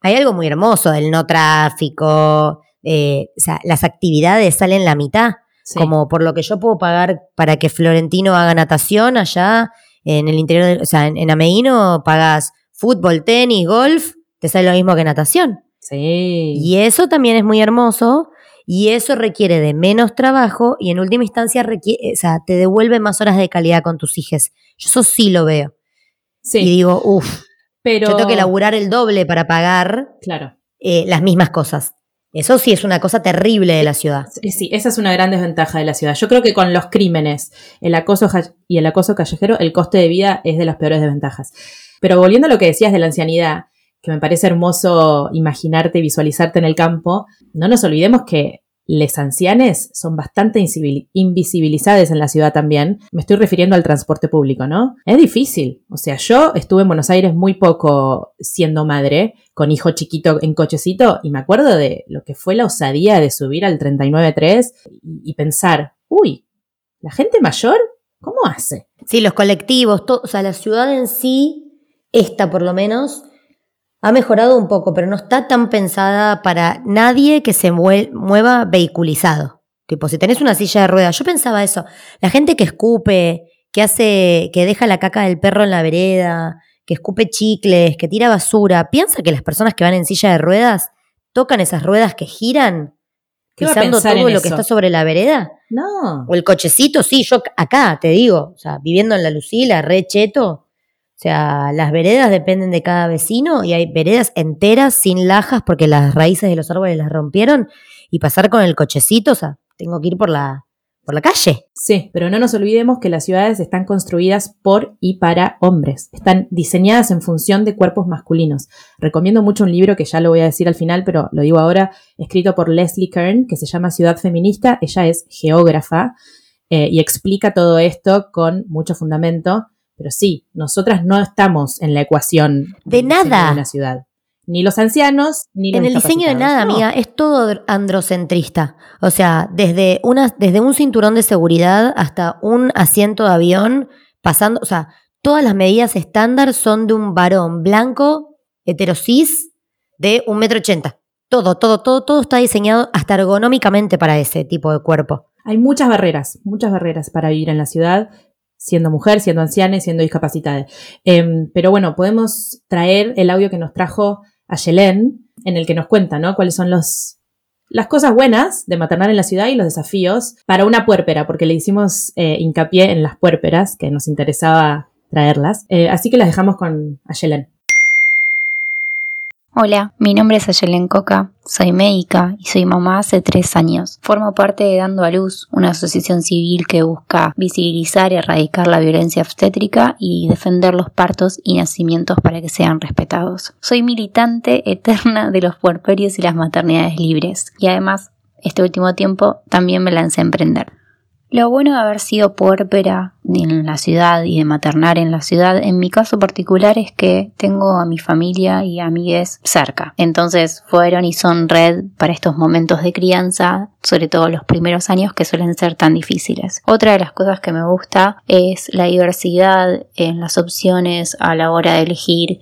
hay algo muy hermoso del no tráfico. eh, o sea, las actividades salen la mitad. sí. Como por lo que yo puedo pagar para que Florentino haga natación allá en el interior, de- o sea, en, en Ameíno pagas fútbol, tenis, golf, te sale lo mismo que natación. Sí. Y eso también es muy hermoso y eso requiere de menos trabajo y en última instancia requiere, o sea, te devuelve más horas de calidad con tus hijos. Yo eso sí lo veo. sí, Y digo, uff, pero yo tengo que laburar el doble para pagar Claro. eh, las mismas cosas. Eso sí es una cosa terrible de la ciudad. Sí, esa es una gran desventaja de la ciudad. Yo creo que con los crímenes, el acoso y el acoso callejero, el coste de vida es de las peores desventajas. Pero volviendo a lo que decías de la ancianidad, que me parece hermoso imaginarte y visualizarte en el campo, no nos olvidemos que les ancianes son bastante invisibilizadas en la ciudad también. Me estoy refiriendo al transporte público, ¿no? Es difícil. O sea, yo estuve en Buenos Aires muy poco siendo madre, con hijo chiquito en cochecito, y me acuerdo de lo que fue la osadía de subir al 39.3 y, pensar, uy, ¿la gente mayor cómo hace? Sí, los colectivos, o sea, la ciudad en sí, esta por lo menos, ha mejorado un poco, pero no está tan pensada para nadie que se mue- mueva vehiculizado. Tipo, si tenés una silla de ruedas, yo pensaba eso, la gente que escupe, que hace, que deja la caca del perro en la vereda, que escupe chicles, que tira basura, piensa que las personas que van en silla de ruedas tocan esas ruedas que giran, ¿Qué va a pisando todo lo que está sobre la vereda. No. O el cochecito, sí, yo acá te digo, o sea, viviendo en la Lucila, re cheto. O sea, las veredas dependen de cada vecino y hay veredas enteras sin lajas porque las raíces de los árboles las rompieron y pasar con el cochecito, o sea, tengo que ir por la, por la calle. Sí, pero no nos olvidemos que las ciudades están construidas por y para hombres. Están diseñadas en función de cuerpos masculinos. Recomiendo mucho un libro que ya lo voy a decir al final, pero lo digo ahora, escrito por Leslie Kern, que se llama Ciudad Feminista. Ella es geógrafa eh, y explica todo esto con mucho fundamento. Pero sí, nosotras no estamos en la ecuación De nada. de una ciudad. Ni los ancianos, ni los En el diseño de nada. No. amiga, es todo androcentrista. O sea, desde, una, desde un cinturón de seguridad hasta un asiento de avión, pasando, o sea, todas las medidas estándar son de un varón blanco, heterosis, de un metro ochenta. Todo, todo, todo, todo está diseñado hasta ergonómicamente para ese tipo de cuerpo. Hay muchas barreras, muchas barreras para vivir en la ciudad, siendo mujer, siendo anciana y siendo discapacitada. Em, pero bueno, podemos traer el audio que nos trajo a Yelén, en el que nos cuenta, ¿no? Cuáles son los, las cosas buenas de maternar en la ciudad y los desafíos para una puérpera, porque le hicimos eh, hincapié en las puérperas, que nos interesaba traerlas. Eh, así que las dejamos con Ayelen. Hola, mi nombre es Ayelen Coca, soy médica y soy mamá hace tres años. Formo parte de Dando a Luz, una asociación civil que busca visibilizar y erradicar la violencia obstétrica y defender los partos y nacimientos para que sean respetados. Soy militante eterna de los puerperios y las maternidades libres y además, este último tiempo también me lancé a emprender. Lo bueno de haber sido puérpera en la ciudad y de maternar en la ciudad, en mi caso particular, es que tengo a mi familia y amigues cerca. Entonces fueron y son red para estos momentos de crianza, sobre todo los primeros años que suelen ser tan difíciles. Otra de las cosas que me gusta es la diversidad en las opciones a la hora de elegir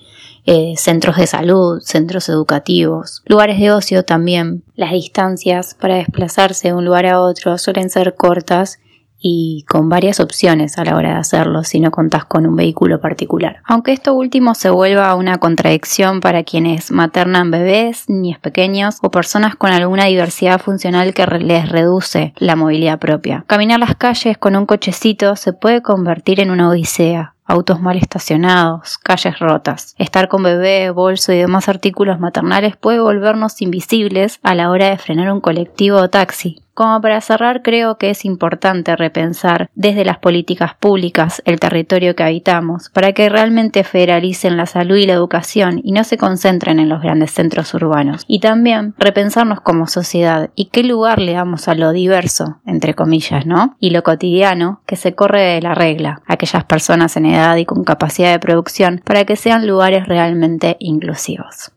eh, centros de salud, centros educativos, lugares de ocio también. Las distancias para desplazarse de un lugar a otro suelen ser cortas y con varias opciones a la hora de hacerlo si no contás con un vehículo particular. Aunque esto último se vuelva una contradicción para quienes maternan bebés, niños pequeños o personas con alguna diversidad funcional que les reduce la movilidad propia. Caminar las calles con un cochecito se puede convertir en una odisea, autos mal estacionados, calles rotas. Estar con bebé, bolso y demás artículos maternales puede volvernos invisibles a la hora de frenar un colectivo o taxi. Como para cerrar, creo que es importante repensar desde las políticas públicas el territorio que habitamos, para que realmente federalicen la salud y la educación y no se concentren en los grandes centros urbanos. Y también repensarnos como sociedad y qué lugar le damos a lo diverso, entre comillas, ¿no? Y lo cotidiano que se corre de la regla, aquellas personas en edad y con capacidad de producción, para que sean lugares realmente inclusivos.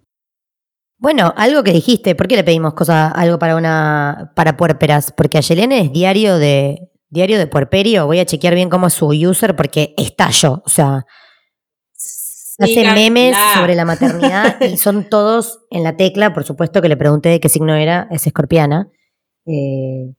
Bueno, algo que dijiste, ¿por qué le pedimos cosas, algo para una, para puerperas? Porque a Yelene es diario de, diario de puerperio. Voy a chequear bien cómo es su user porque estallo. O sea, hace memes sobre la maternidad y son todos en la tecla. Por supuesto que le pregunté de qué signo era, es escorpiana. Eh,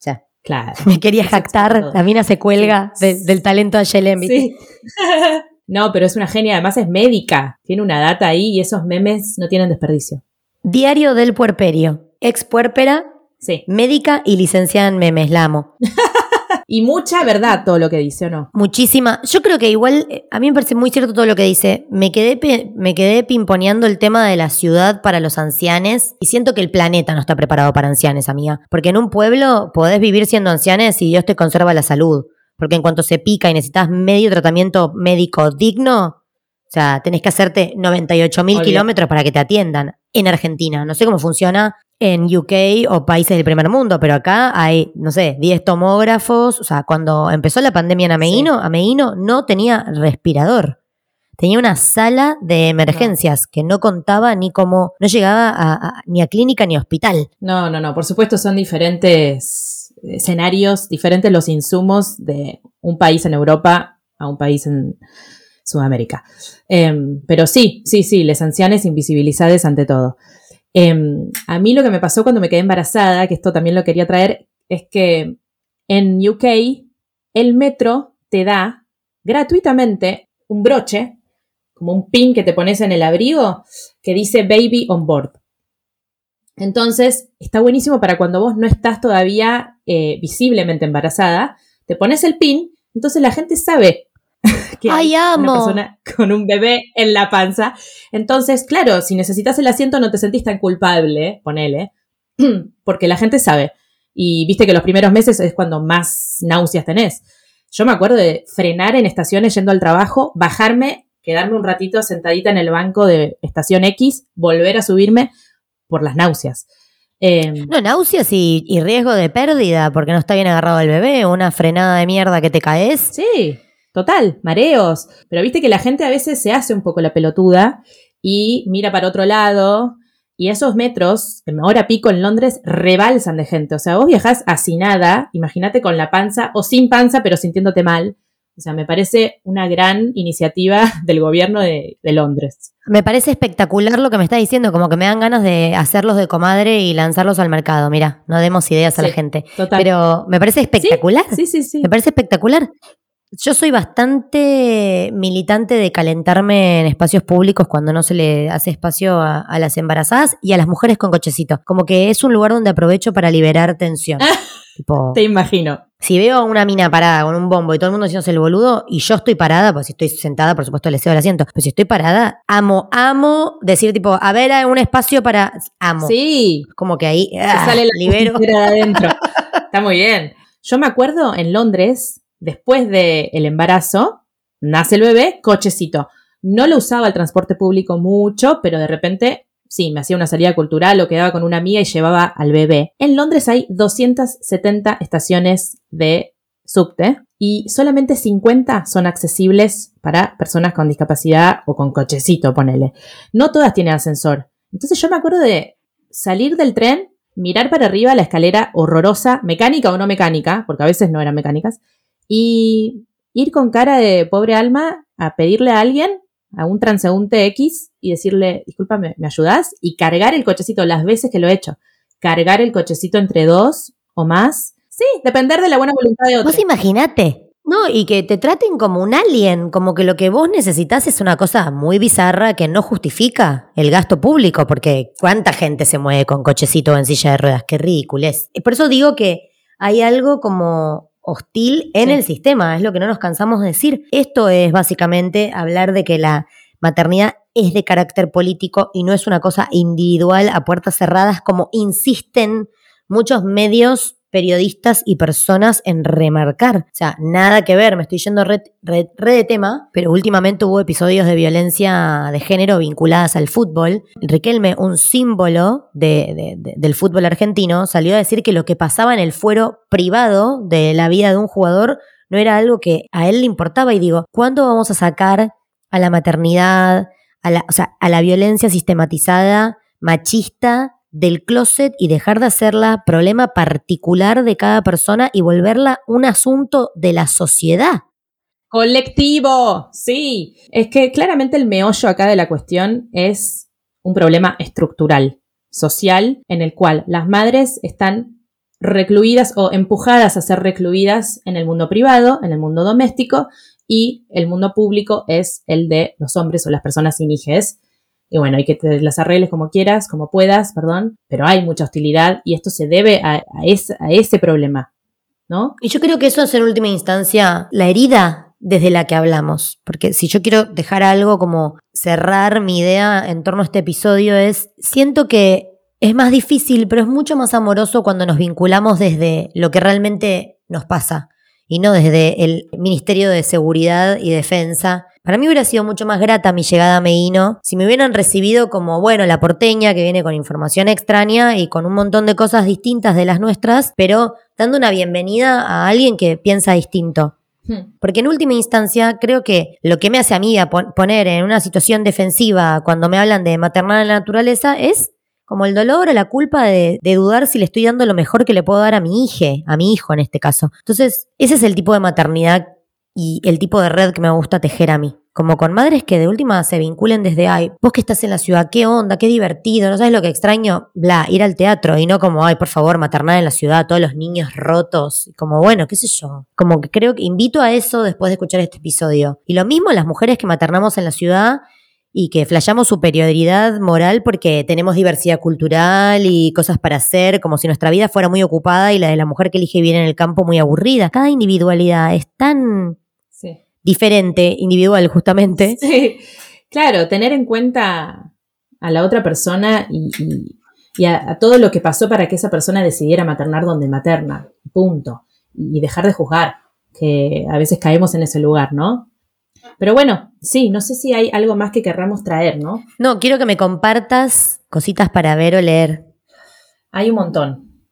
ya. Claro. Me quería jactar, la mina se cuelga del talento de Yelene. Sí. No, pero es una genia, además es médica, tiene una data ahí y esos memes no tienen desperdicio. Diario del puerperio, ex puerpera, sí. médica y licenciada en memes, la amo. y mucha verdad todo lo que dice, ¿o no? Muchísima. Yo creo que igual, eh, a mí me parece muy cierto todo lo que dice. Me quedé, me quedé pimponeando el tema de la ciudad para los ancianes y siento que el planeta no está preparado para ancianes, amiga. Porque en un pueblo podés vivir siendo ancianes y Dios te conserva la salud. Porque en cuanto se pica y necesitas medio tratamiento médico digno, o sea, tenés que hacerte 98 mil kilómetros para que te atiendan en Argentina. No sé cómo funciona en UK o países del primer mundo, pero acá hay, no sé, 10 tomógrafos. O sea, cuando empezó la pandemia en Ameíno, Ameíno no tenía respirador. Tenía una sala de emergencias que no contaba ni cómo, no llegaba ni a clínica ni a hospital. No, no, no, por supuesto son diferentes escenarios diferentes los insumos de un país en Europa a un país en Sudamérica. Em, pero sí, sí, sí, les ancianes invisibilizadas ante todo. Em, a mí lo que me pasó cuando me quedé embarazada, que esto también lo quería traer, es que en UK el metro te da gratuitamente un broche, como un pin que te pones en el abrigo, que dice Baby on Board. Entonces, está buenísimo para cuando vos no estás todavía eh, visiblemente embarazada, te pones el pin, entonces la gente sabe que hay una persona con un bebé en la panza. Entonces, claro, si necesitas el asiento no te sentís tan culpable, ponele, porque la gente sabe. Y viste que los primeros meses es cuando más náuseas tenés. Yo me acuerdo de frenar en estaciones yendo al trabajo, bajarme, quedarme un ratito sentadita en el banco de estación X, volver a subirme, por las náuseas. Em, no, náuseas y, riesgo de pérdida porque no está bien agarrado el bebé, una frenada de mierda que te caes. Sí, total, mareos. Pero viste que la gente a veces se hace un poco la pelotuda y mira para otro lado. Y esos metros, en hora pico en Londres, rebalsan de gente. O sea, vos viajás así nada, imagínate con la panza o sin panza, pero sintiéndote mal. O sea, me parece una gran iniciativa del gobierno de, Londres. Me parece espectacular lo que me está diciendo, como que me dan ganas de hacerlos de comadre y lanzarlos al mercado. Mira, no demos ideas a la gente. Pero me parece espectacular. Sí, sí, sí. Me parece espectacular. Yo soy bastante militante de calentarme en espacios públicos cuando no se le hace espacio a, a, las embarazadas y a las mujeres con cochecito. Como que es un lugar donde aprovecho para liberar tensión. Te imagino. Si veo a una mina parada con un bombo y todo el mundo haciéndose el boludo y yo estoy parada, pues si estoy sentada, por supuesto le cedo el asiento, pero si estoy parada, amo, amo decir tipo, a ver, hay un espacio para... Amo. Sí. Como que ahí ah, sale la libero. de adentro. Está muy bien. Yo me acuerdo en Londres, después del embarazo, nace el bebé, cochecito. No lo usaba el transporte público mucho, pero de repente sí, me hacía una salida cultural o quedaba con una amiga y llevaba al bebé. En Londres hay 270 estaciones de subte y solamente 50 son accesibles para personas con discapacidad o con cochecito, ponele. No todas tienen ascensor. Entonces yo me acuerdo de salir del tren, mirar para arriba la escalera horrorosa, mecánica o no mecánica, porque a veces no eran mecánicas, y ir con cara de pobre alma a pedirle a alguien, a un transeúnte X, y decirle, disculpa, ¿me, ¿me ayudás? Y cargar el cochecito las veces que lo he hecho. Cargar el cochecito entre dos o más. Sí, depender de la buena voluntad de otro. Vos imaginate. No, y que te traten como un alien, como que lo que vos necesitas es una cosa muy bizarra que no justifica el gasto público, porque ¿cuánta gente se mueve con cochecito o en silla de ruedas? Qué ridículo es. Por eso digo que hay algo como hostil en Sí. el sistema, es lo que no nos cansamos de decir. Esto es básicamente hablar de que la maternidad es de carácter político y no es una cosa individual a puertas cerradas como insisten muchos medios periodistas y personas en remarcar. O sea, nada que ver, me estoy yendo re, re- de tema, pero últimamente hubo episodios de violencia de género vinculadas al fútbol. Riquelme, un símbolo de- de- del fútbol argentino, salió a decir que lo que pasaba en el fuero privado de la vida de un jugador no era algo que a él le importaba. Y digo, ¿cuándo vamos a sacar a la maternidad, a la, o sea, a la violencia sistematizada, machista, del closet y dejar de hacerla problema particular de cada persona y volverla un asunto de la sociedad. Colectivo, sí. Es que claramente el meollo acá de la cuestión es un problema estructural, social, en el cual las madres están recluidas o empujadas a ser recluidas en el mundo privado, en el mundo doméstico, y el mundo público es el de los hombres o las personas sin. Y bueno, hay que las arregles como quieras, como puedas, perdón, pero hay mucha hostilidad y esto se debe a, a ese problema, ¿no? Y yo creo que eso es en última instancia la herida desde la que hablamos. Porque si yo quiero dejar algo como cerrar mi idea en torno a este episodio es, siento que es más difícil, pero es mucho más amoroso cuando nos vinculamos desde lo que realmente nos pasa y no desde el Ministerio de Seguridad y Defensa. Para mí hubiera sido mucho más grata mi llegada a Meino si me hubieran recibido como, bueno, la porteña que viene con información extraña y con un montón de cosas distintas de las nuestras, pero dando una bienvenida a alguien que piensa distinto. Hmm. Porque en última instancia creo que lo que me hace a mí a pon- poner en una situación defensiva cuando me hablan de maternal en la naturaleza es como el dolor o la culpa de, de dudar si le estoy dando lo mejor que le puedo dar a mi hija, a mi hijo en este caso. Entonces, ese es el tipo de maternidad y el tipo de red que me gusta tejer a mí. Como con madres que de última se vinculen desde, ay, vos que estás en la ciudad, qué onda, qué divertido, no sabes lo que extraño, bla, ir al teatro y no como, ay, por favor, maternal en la ciudad, todos los niños rotos, como bueno, qué sé yo. Como que creo que invito a eso después de escuchar este episodio. Y lo mismo las mujeres que maternamos en la ciudad y que flayamos superioridad moral porque tenemos diversidad cultural y cosas para hacer, como si nuestra vida fuera muy ocupada y la de la mujer que elige vivir en el campo muy aburrida. Cada individualidad es tan. Diferente, individual justamente. Sí, claro, tener en cuenta a la otra persona y, y- y a, a todo lo que pasó para que esa persona decidiera maternar donde materna, punto. Y dejar de juzgar, que a veces caemos en ese lugar, ¿no? Pero bueno, sí, no sé si hay algo más que querramos traer, ¿no? No, quiero que me compartas cositas para ver o leer. Hay un montón.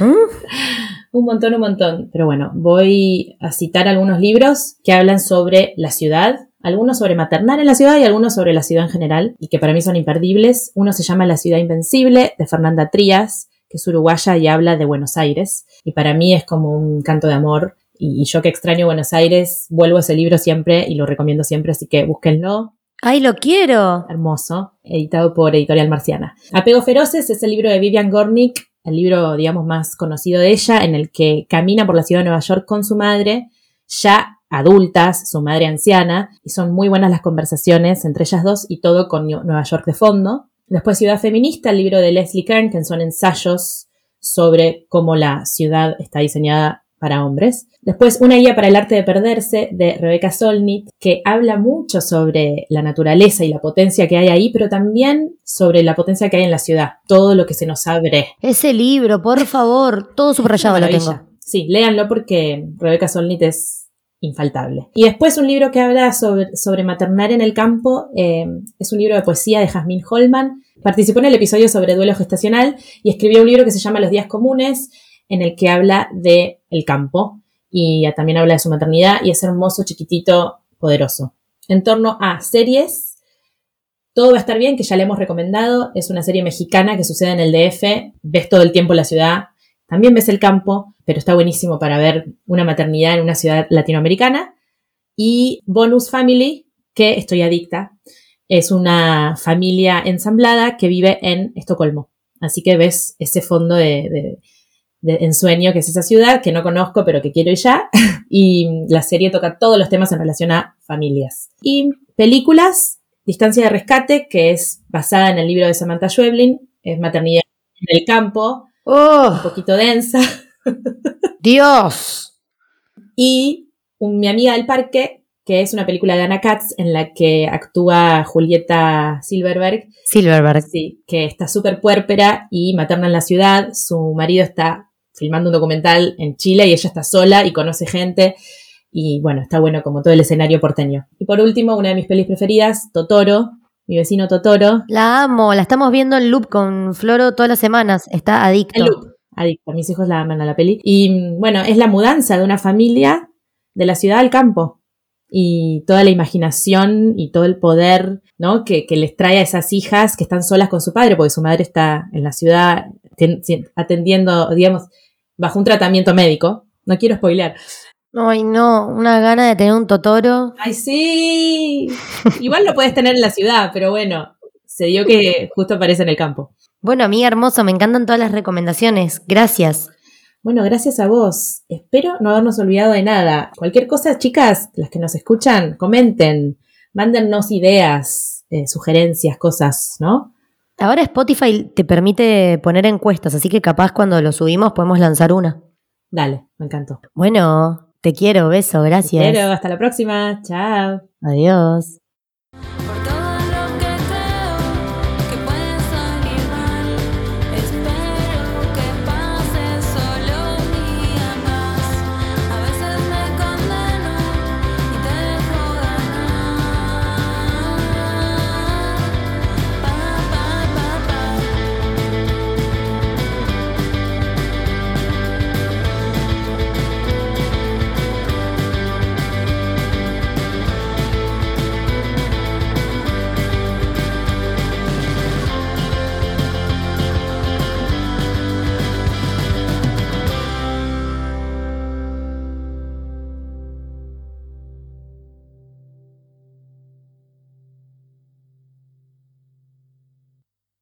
¿Mm? Un montón, un montón. Pero bueno, voy a citar algunos libros que hablan sobre la ciudad, algunos sobre maternar en la ciudad y algunos sobre la ciudad en general, y que para mí son imperdibles. Uno se llama La ciudad invencible, de Fernanda Trías, que es uruguaya y habla de Buenos Aires. Y para mí es como un canto de amor. Y, yo que extraño Buenos Aires, vuelvo a ese libro siempre y lo recomiendo siempre, así que búsquenlo. ¡Ay, lo quiero! Hermoso, editado por Editorial Marciana. Apego Feroces es el libro de Vivian Gornick, el libro, digamos, más conocido de ella, en el que camina por la ciudad de Nueva York con su madre, ya adultas, su madre anciana, y son muy buenas las conversaciones entre ellas dos y todo con Nueva York de fondo. Después Ciudad Feminista, el libro de Leslie Kern, que son ensayos sobre cómo la ciudad está diseñada para hombres. Después, una guía para el arte de perderse de Rebecca Solnit, que habla mucho sobre la naturaleza y la potencia que hay ahí, pero también sobre la potencia que hay en la ciudad, todo lo que se nos abre. Ese libro, por favor, todo subrayado lo tengo. Sí, léanlo porque Rebecca Solnit es infaltable. Y después un libro que habla sobre, sobre maternar en el campo, eh, es un libro de poesía de Jasmine Holman. Participó en el episodio sobre duelo gestacional y escribió un libro que se llama Los días comunes, en el que habla de el campo y también habla de su maternidad y es hermoso, chiquitito, poderoso. En torno a series, todo va a estar bien, que ya le hemos recomendado. Es una serie mexicana que sucede en el DF. Ves todo el tiempo la ciudad, también ves el campo, pero está buenísimo para ver una maternidad en una ciudad latinoamericana. Y Bonus Family, que estoy adicta, es una familia ensamblada que vive en Estocolmo. Así que ves ese fondo de, ensueño que es esa ciudad, que no conozco, pero que quiero ir ya. y la serie toca todos los temas en relación a familias. Y películas, Distancia de Rescate, que es basada en el libro de Samantha Schweblin, es maternidad en el campo, ¡Oh! un poquito densa. ¡Dios! Y Mi amiga del parque, que es una película de Anna Katz en la que actúa Julieta Silverberg. Silverberg. Sí, que está súper puérpera y materna en la ciudad. Su marido está filmando un documental en Chile y ella está sola y conoce gente. Y bueno, está bueno como todo el escenario porteño. Y por último, una de mis pelis preferidas, Totoro, mi vecino Totoro. La amo, la estamos viendo en loop con Floro todas las semanas. Está adicto. En loop, adicto. Mis hijos la aman a la peli. Y bueno, es la mudanza de una familia de la ciudad al campo. Y toda la imaginación y todo el poder, ¿no? Que, que les trae a esas hijas que están solas con su padre, porque su madre está en la ciudad atendiendo, digamos, bajo un tratamiento médico. No quiero spoilear. Ay, no, una gana de tener un Totoro. Ay, sí. Igual lo puedes tener en la ciudad, pero bueno, se dio que justo aparece en el campo. Bueno, amiga hermosa, me encantan todas las recomendaciones. Gracias. Bueno, gracias a vos. Espero no habernos olvidado de nada. Cualquier cosa, chicas, las que nos escuchan, comenten, mándennos ideas, eh, sugerencias, cosas, ¿no? Ahora Spotify te permite poner encuestas, así que capaz cuando lo subimos podemos lanzar una. Dale, me encantó. Bueno, te quiero, beso, gracias. Te quiero, hasta la próxima. Chao. Adiós.